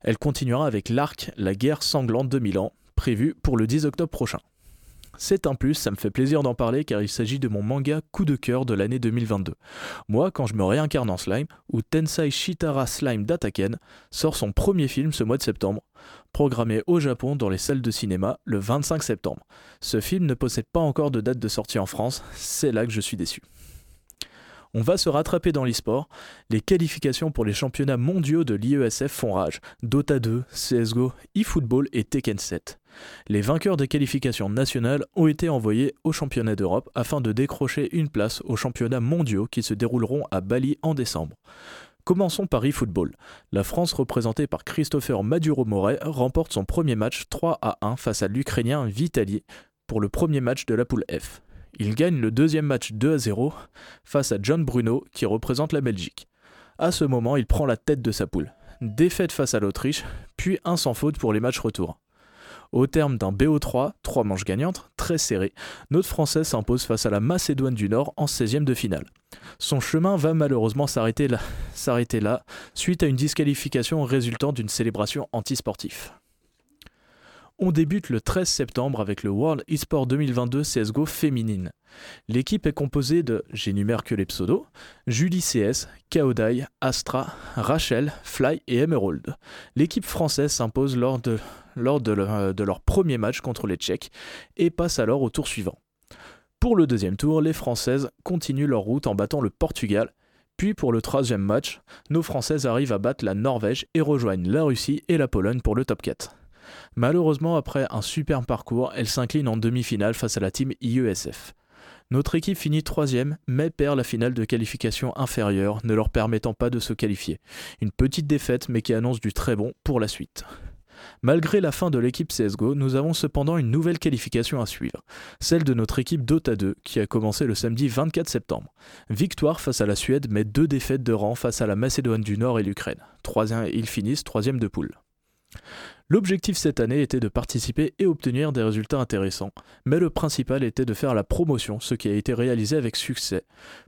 Elle continuera avec l'arc La guerre sanglante de Milan, prévu pour le 10 octobre prochain. C'est un plus, ça me fait plaisir d'en parler car il s'agit de mon manga coup de cœur de l'année 2022. Moi, quand je me réincarne en slime, ou Tensai Shitara Slime d'Ataken sort son premier film ce mois de septembre, programmé au Japon dans les salles de cinéma le 25 septembre. Ce film ne possède pas encore de date de sortie en France, c'est là que je suis déçu. On va se rattraper dans l'e-sport. Les qualifications pour les championnats mondiaux de l'IESF font rage. Dota 2, CSGO, eFootball et Tekken 7. Les vainqueurs des qualifications nationales ont été envoyés aux championnats d'Europe afin de décrocher une place aux championnats mondiaux qui se dérouleront à Bali en décembre. Commençons par eFootball. La France, représentée par Christopher Maduro-Moret, remporte son premier match 3 à 1 face à l'Ukrainien Vitali pour le premier match de la poule F. Il gagne le deuxième match 2 à 0 face à John Bruno qui représente la Belgique. À ce moment, il prend la tête de sa poule. Défaite face à l'Autriche, puis un sans faute pour les matchs retour. Au terme d'un BO3, trois manches gagnantes, très serré, notre Français s'impose face à la Macédoine du Nord en 16e de finale. Son chemin va malheureusement s'arrêter là, s'arrêter là, suite à une disqualification résultant d'une célébration antisportive. On débute le 13 septembre avec le World eSport 2022 CSGO féminine. L'équipe est composée de, j'énumère que les pseudos, Julie CS, Kaodai, Astra, Rachel, Fly et Emerald. L'équipe française s'impose lors, de, lors de, le- de leur premier match contre les Tchèques et passe alors au tour suivant. Pour le deuxième tour, les Françaises continuent leur route en battant le Portugal. Puis pour le troisième match, nos Françaises arrivent à battre la Norvège et rejoignent la Russie et la Pologne pour le top 4. Malheureusement, après un superbe parcours, elles s'inclinent en demi-finale face à la team IESF. Notre équipe finit troisième, mais perd la finale de qualification inférieure, ne leur permettant pas de se qualifier. Une petite défaite, mais qui annonce du très bon pour la suite. Malgré la fin de l'équipe CSGO, nous avons cependant une nouvelle qualification à suivre, celle de notre équipe Dota 2, qui a commencé le samedi 24 septembre. Victoire face à la Suède, mais deux défaites de rang face à la Macédoine du Nord et l'Ukraine. Ils finissent troisième de poule. L'objectif cette année était de participer et obtenir des résultats intéressants, mais le principal était de faire la promotion, ce qui a été réalisé avec succès.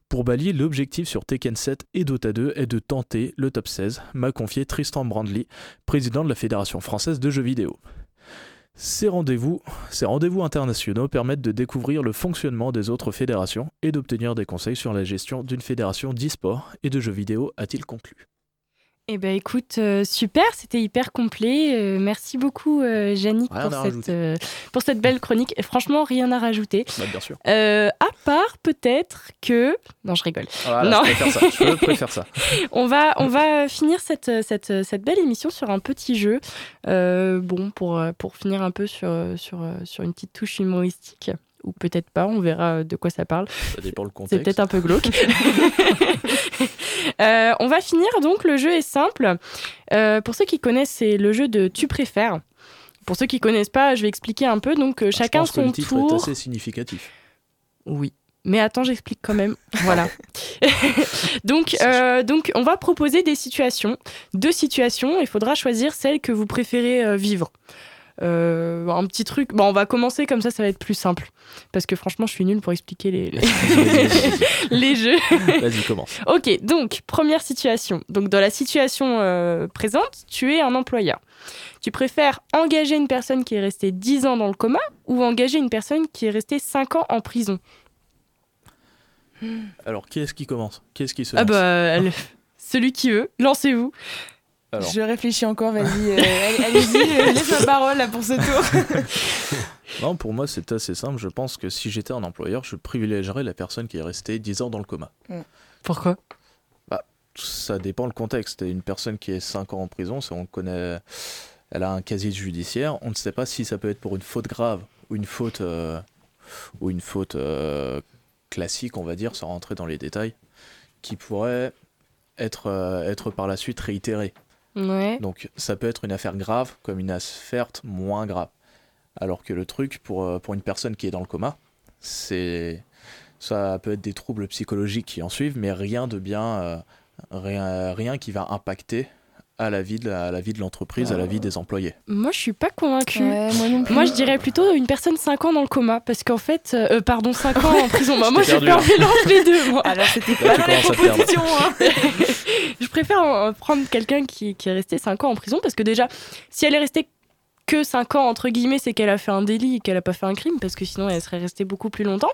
Pour Bali, l'objectif sur Tekken 7 et Dota 2 est de tenter le top 16, m'a confié Tristan Brandley, président de la Fédération française de jeux vidéo. Ces rendez-vous, rendez-vous internationaux permettent de découvrir le fonctionnement des autres fédérations et d'obtenir des conseils sur la gestion d'une fédération d'e-sport et de jeux vidéo, a-t-il conclu. Eh ben écoute, euh, super, c'était hyper complet. Euh, merci beaucoup, euh, Yannick, pour cette, euh, pour cette belle chronique. Et franchement, rien à rajouter. Bah, bien sûr. À part peut-être que... Non, je rigole. Voilà, Non. je préfère ça. Je préfère ça. On va, on va finir cette, cette, cette belle émission sur un petit jeu. Bon, pour, pour finir un peu sur, sur, sur une petite touche humoristique. Ou peut-être pas, on verra de quoi ça parle. Ça dépend le C'est contexte. peut-être un peu glauque. Euh, on va finir donc, le jeu est simple. Euh, pour ceux qui connaissent, c'est le jeu de Tu préfères. Pour ceux qui connaissent pas, je vais expliquer un peu. Donc, euh, Je chacun pense que son le titre tour. est assez significatif. Oui. Mais attends, j'explique quand même. Voilà. donc, euh, donc, on va proposer des situations. Deux situations. Il faudra choisir celle que vous préférez vivre. Euh, un petit truc. Bon, on va commencer comme ça, ça va être plus simple. Parce que franchement, je suis nulle pour expliquer les, les- les jeux. Vas-y, commence. Ok, donc, première situation. Donc, dans la situation euh, présente, tu es un employeur. Tu préfères engager une personne qui est restée 10 ans dans le coma ou engager une personne qui est restée 5 ans en prison? Alors, qui est-ce qui commence? Qui est-ce qui se Ah lance? bah, le- celui qui veut, lancez-vous. Alors. Je réfléchis encore, vas-y, euh, allez- allez-y, euh, laisse la parole là pour ce tour. Non, pour moi, c'est assez simple. Je pense que si j'étais un employeur, je privilégierais la personne qui est restée 10 ans dans le coma. Pourquoi? Ça dépend le contexte. Une personne qui est 5 ans en prison, on connaît. Elle a un casier judiciaire. On ne sait pas si ça peut être pour une faute grave ou une faute, euh, ou une faute euh, classique, on va dire, sans rentrer dans les détails, qui pourrait être, euh, être par la suite réitérée. Donc ça peut être une affaire grave comme une affaire moins grave. Alors que le truc pour, euh, pour une personne qui est dans le coma, c'est ça peut être des troubles psychologiques qui en suivent, mais rien de bien, euh, rien, rien qui va impacter à la vie de la- à la vie de l'entreprise, à la vie des employés. Moi, je suis pas convaincue. Ouais, moi non plus. Moi, je dirais plutôt une personne 5 ans dans le coma, parce qu'en fait, euh, pardon, 5 ans en prison. Bah, moi, j'ai perdu, fait un hein. mélange des deux, moi. Alors c'était Là, pas dans les propositions, hein. je préfère euh, prendre quelqu'un qui, qui est resté 5 ans en prison, parce que déjà, si elle est restée que 5 ans, entre guillemets, c'est qu'elle a fait un délit et qu'elle a pas fait un crime, parce que sinon, elle serait restée beaucoup plus longtemps.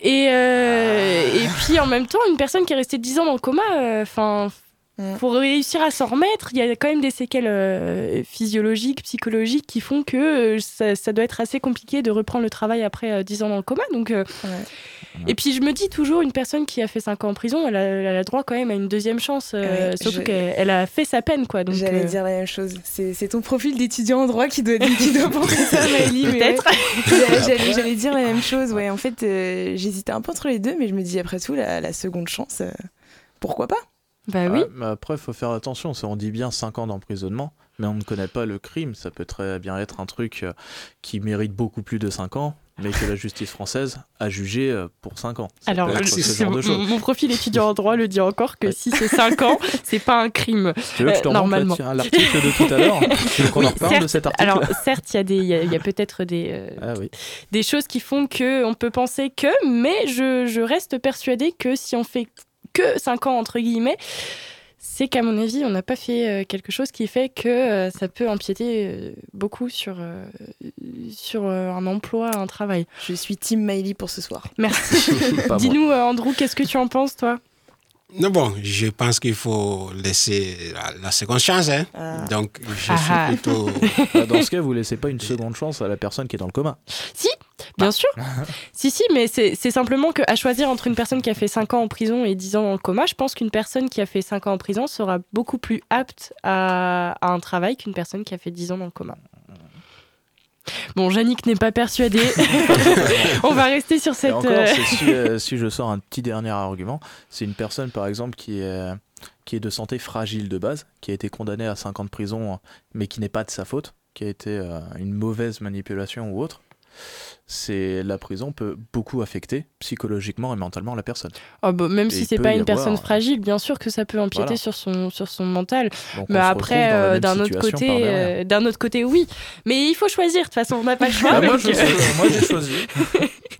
Et, euh, et puis, en même temps, une personne qui est restée 10 ans dans le coma, enfin. Mm. pour réussir à s'en remettre, il y a quand même des séquelles euh, physiologiques, psychologiques qui font que euh, ça, ça doit être assez compliqué de reprendre le travail après euh, 10 ans dans le coma. Donc, euh, Ouais. Et puis je me dis toujours, une personne qui a fait 5 ans en prison, elle a, elle a droit quand même à une deuxième chance, Ouais, surtout je- qu'elle elle a fait sa peine. quoi. J'allais dire la même chose. C'est ton profil d'étudiant en droit qui doit, qui doit penser ça, Maëlie. Peut-être. ouais. J'allais- dire la même chose. Ouais, en fait, j'hésitais un peu entre les deux, mais je me dis après tout, la, la seconde chance, pourquoi pas? Bah oui. Mais après, il faut faire attention. Ça, on dit bien 5 ans d'emprisonnement, mais on ne connaît pas le crime. Ça peut très bien être un truc euh, qui mérite beaucoup plus de 5 ans, mais que la justice française a jugé euh, pour 5 ans. Ça Alors, ce genre de mon, profil étudiant en droit le dit encore que Ouais. si c'est 5 ans, c'est pas un crime. Tu veux que je te euh, normalement. l'article de tout à l'heure qu'on Oui, en reparle de cet article Alors, certes, il y a, des- y a, y a peut-être des, euh, Ah oui. des choses qui font que on peut penser que, mais je, je reste persuadée que si on fait que 5 ans, entre guillemets, c'est qu'à mon avis, on n'a pas fait euh, quelque chose qui fait que euh, ça peut empiéter euh, beaucoup sur, sur un emploi, un travail. Je suis Team Miley pour ce soir. Merci. Dis-nous, Andrew, qu'est-ce que tu en penses, toi? Non, bon, je pense qu'il faut laisser la, la seconde chance. Hein. Ah. Donc, je Ah suis ah. plutôt. Ah, Dans ce cas, vous laissez pas une seconde chance à la personne qui est dans le coma. Si, bien sûr. si, si, mais c'est simplement qu'à choisir entre une personne qui a fait 5 ans en prison et 10 ans dans le coma, je pense qu'une personne qui a fait 5 ans en prison sera beaucoup plus apte à, à un travail qu'une personne qui a fait 10 ans dans le coma. Bon, Yannick n'est pas persuadé. On va rester sur Et cette. encore, euh, si, euh, si je sors un petit dernier argument, c'est une personne par exemple qui est, qui est de santé fragile de base, qui a été condamnée à 5 ans de prison, mais qui n'est pas de sa faute, qui a été euh, une mauvaise manipulation ou autre. C'est la prison peut beaucoup affecter psychologiquement et mentalement la personne. oh, bah, même Et si c'est pas une personne avoir- fragile, bien sûr que ça peut empiéter Voilà. sur, son, sur son mental. Donc Mais après, euh, d'un autre côté, euh, d'un autre côté, oui. Mais il faut choisir. De toute façon, on n'a pas le choix. Ah, moi, je euh, moi, j'ai choisi.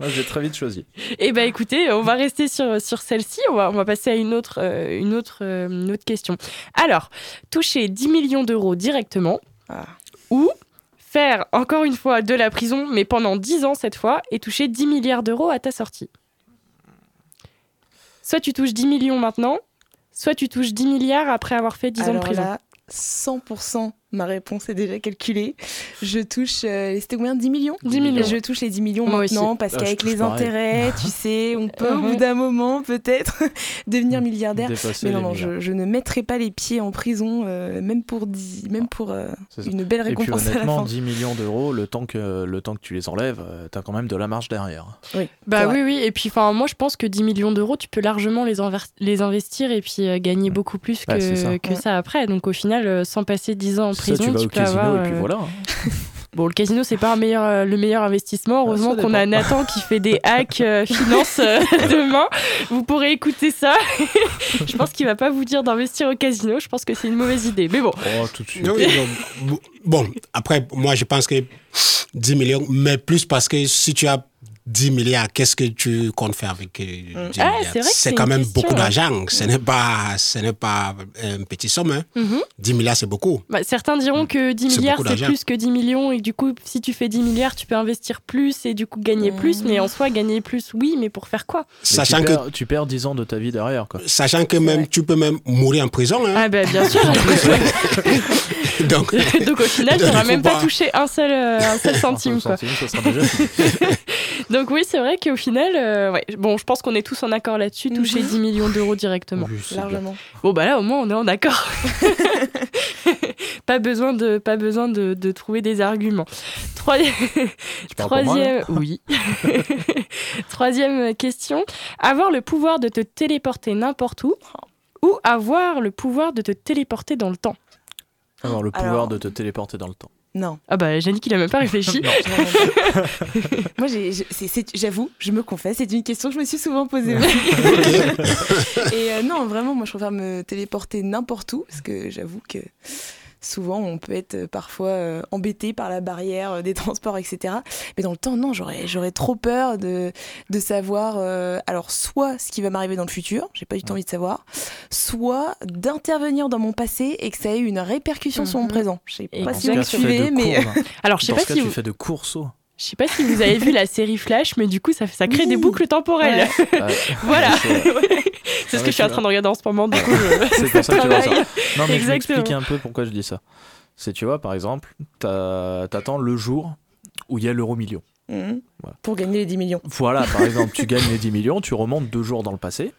moi j'ai très vite choisi. Eh ben écoutez, on va rester sur, sur celle-ci. On va, on va passer à une autre, euh, une, autre, euh, une autre question. Alors, toucher 10 millions d'euros directement Ah. ou faire encore une fois de la prison, mais pendant 10 ans cette fois, et toucher 10 milliards d'euros à ta sortie. Soit tu touches 10 millions maintenant, soit tu touches 10 milliards après avoir fait 10 ans de prison. là, 100%, ma réponse est déjà calculée. Je touche, euh, c'était combien? 10 millions? 10 millions. Je touche les 10 millions Moi maintenant aussi. parce Ah, qu'avec les pareil. intérêts, tu sais, on peut au Mhm. bout d'un moment peut-être devenir milliardaire. Dépasser Mais non, non, je, je ne mettrai pas les pieds en prison, euh, même pour, 10 même pour euh, ça. une belle Et puis récompense à la honnêtement, fin. 10 millions d'euros, le temps que le temps que tu les enlèves, euh, t'as quand même de la marge derrière. Oui, Bah oui, oui. Et puis, enfin, moi, je pense que 10 millions d'euros, tu peux largement les, investir et puis euh, gagner beaucoup plus que, Ouais, c'est ça. que ça après. Donc, au final, euh, sans passer 10 ans en Ça, prison, tu vas au peux casino avoir. et puis euh, voilà. Bon, le casino, c'est pas un meilleur, euh, le meilleur investissement. Ah, Heureusement qu'on a. Nathan qui fait des hacks euh, finance euh, demain. Vous pourrez écouter ça. je pense qu'il va pas vous dire d'investir au casino. Je pense que c'est une mauvaise idée. Mais bon, Oh, tout de suite. Non, oui, bon, bon, après, moi, je pense que 10 millions, mais plus parce que si tu as 10 milliards, qu'est-ce que tu comptes faire avec euh, 10 Ah, milliards? C'est vrai que c'est quand même question, beaucoup hein. d'argent. Ce n'est pas, ce n'est pas une petite somme. hein. mhm. 10 milliards, c'est beaucoup. Bah, certains diront que 10 C'est milliards, c'est plus que 10 millions. Et que du coup, si tu fais 10 milliards, tu peux investir plus et du coup gagner plus. Mais en soi, gagner plus, oui, mais pour faire quoi? Sachant tu, que, perds, tu perds 10 ans de ta vie derrière. Quoi. sachant que même, tu peux même mourir en prison. hein. Ah, bah bien sûr. Donc, Donc au final, tu n'auras même pas touché un seul, euh, un seul centime. Enfin, Quoi. centime, ça sera déjà Donc oui, c'est vrai qu'au final, euh, ouais. bon, je pense qu'on est tous en accord là-dessus, toucher Mhm. 10 millions d'euros directement. Oui, c'est bien. Largement. Bon bah là, au moins, on est en accord. pas besoin de, pas besoin de, de trouver des arguments. Troisième, moi, troisième, oui. Troisième question avoir le pouvoir de te téléporter n'importe où ou avoir le pouvoir de te téléporter dans le temps? Avoir le pouvoir Alors- de te téléporter dans le temps. Non. Ah bah Yannick, il a même pas réfléchi. Moi, j'avoue, je me confesse, c'est une question que je me suis souvent posée. Et euh, non, vraiment, moi, je préfère me téléporter n'importe où, parce que j'avoue que souvent, on peut être euh, parfois euh, embêté par la barrière euh, des transports, etc. Mais dans le temps, non, j'aurais, j'aurais trop peur de, de savoir, euh, alors, soit ce qui va m'arriver dans le futur, j'ai pas du tout envie de savoir, soit d'intervenir dans mon passé et que ça ait une répercussion sur mon Mhm. présent. Je sais pas si vous me suivez, mais... courses. Alors je sais pas cas, si tu vous... fais de courses. Je sais pas si vous avez vu la série Flash, mais du coup, ça, ça crée Oui. des boucles temporelles. Voilà. C'est C'est ce Ah que je suis en train de regarder en ce moment. Du coup, je- c'est pour ça que tu vois ça. Non, mais je Exactement. m'explique un peu pourquoi je dis ça. C'est, tu vois, par exemple, t'attends le jour où il y a l'euro million. Mhm. Voilà. Pour gagner les 10 millions. Voilà, par exemple, tu gagnes les 10 millions, tu remontes deux jours dans le passé.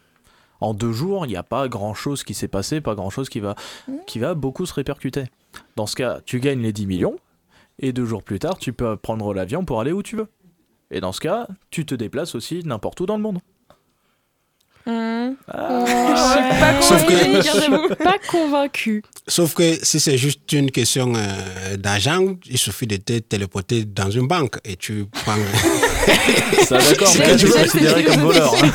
En deux jours, il n'y a pas grand-chose qui s'est passé, pas grand-chose qui va, qui va beaucoup se répercuter. Dans ce cas, tu gagnes les 10 millions, et deux jours plus tard, tu peux prendre l'avion pour aller où tu veux. Et dans ce cas, tu te déplaces aussi n'importe où dans le monde. Mhm. Ah, Je suis pas Sauf que-. Pas convaincue. sauf que si c'est juste une question euh, d'argent, il suffit de te téléporter dans une banque et tu prends. ça d'accord, mais tu tu es considéré comme voleur. hein.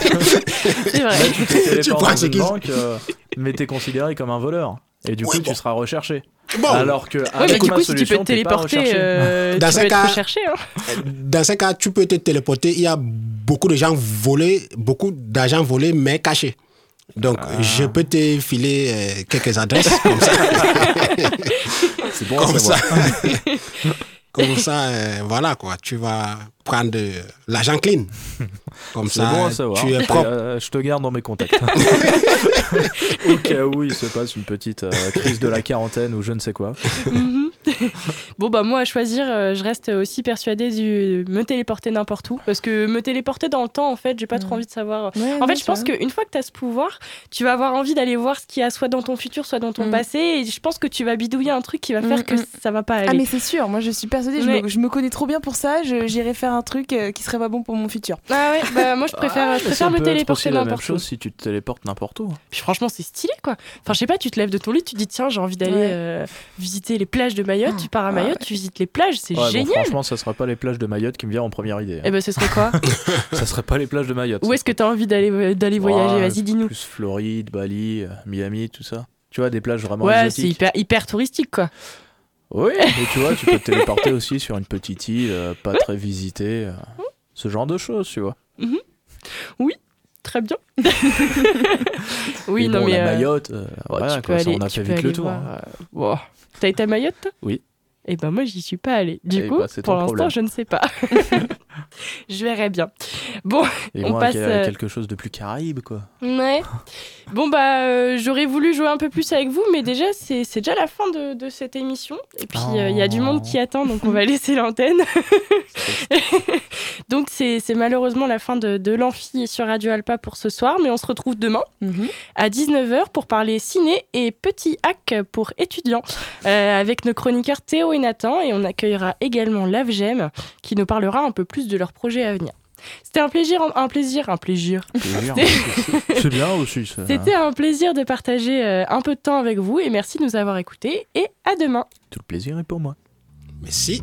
Vrai. Là, tu te téléportes prends dans ce une qui- banque, euh, mais t'es considéré comme un voleur. Et du Ouais, coup, bon. tu seras recherché. Bon, Alors que Oui, mais du coup, si tu peux te téléporter, euh, Dans tu peux cas- recherché. hein. dans ce cas, tu peux te téléporter. Il y a beaucoup de gens volés, beaucoup d'argent volé, mais caché. Donc, Ah. je peux te filer euh, quelques adresses comme ça. C'est bon comme ça. comme ça, euh, voilà quoi. Tu vas prendre de l'argent clean. Comme ça, bon tu es propre. Euh, je te garde dans mes contacts. Au cas où il se passe une petite euh, crise de la quarantaine ou je ne sais quoi. Mhm. bon bah moi à choisir, euh, je reste aussi persuadée du me téléporter n'importe où parce que me téléporter dans le temps en fait, j'ai pas trop envie de savoir. Ouais, En non, fait, je pense qu'une fois que tu as ce pouvoir, tu vas avoir envie d'aller voir ce qu'il y a soit dans ton futur, soit dans ton Mm. passé et je pense que tu vas bidouiller un truc qui va faire Mm, que mm. ça va pas aller. Ah mais c'est sûr, moi je suis persuadée, je, me, je me connais trop bien pour ça, je- j'irai faire un truc euh, qui serait pas bon pour mon futur. Ah ouais, bah moi je préfère, Ah, je préfère me téléporter la même n'importe où. chose si tu te téléportes n'importe où. Puis franchement, c'est stylé quoi. Enfin, je sais pas, tu te lèves de ton lit, tu te dis tiens, j'ai envie d'aller Ouais. euh, visiter les plages de Mayotte, tu pars à Ah, Mayotte, ouais. tu visites les plages, c'est Ouais, bon, génial. franchement, ça serait pas les plages de Mayotte qui me vient en première idée. hein. Eh ben ce serait quoi Ça serait pas les plages de Mayotte. Où est-ce que tu as envie d'aller euh, d'aller voyager? Vas-y, dis-nous. Plus Floride, Bali, euh, Miami, tout ça. Tu vois, des plages vraiment Ouais, c'est exotiques. hyper, hyper touristique quoi. Oui, mais tu vois, tu peux te téléporter aussi sur une petite île euh, pas très visitée. euh, ce genre de choses, tu vois. Très bien. oui, Mais non bon, mais. la euh, Mayotte, euh, oh, voilà, tu peux quoi, ça, aller- on a tu fait peux vite le tour. hein. euh, bon. T'as été à Mayotte? Toi Oui. Eh ben moi j'y suis pas allée. Du Eh coup, c'est pour l'instant je ne sais pas. je verrai bien. Bon, Et on moi, passe, euh, quelque chose de plus caraïbe, quoi. ouais. Bon bah euh, j'aurais voulu jouer un peu plus avec vous, mais déjà c'est déjà la fin de, de cette émission. Et puis euh, il y a du monde qui attend, donc on va laisser l'antenne. donc c'est malheureusement la fin de, de l'amphi sur Radio Alpa pour ce soir, mais on se retrouve demain Mhm. à 19h pour parler ciné et petit hack pour étudiants euh, avec nos chroniqueurs Théo et Nathan et on accueillera également Lavgem qui nous parlera un peu plus de leurs projets à venir. C'était un plaisir, un plaisir, un plaisir. Plaisir. C'est bien aussi. ça. C'était un plaisir de partager euh, un peu de temps avec vous et merci de nous avoir écoutés et à demain. Tout le plaisir est pour moi. Merci.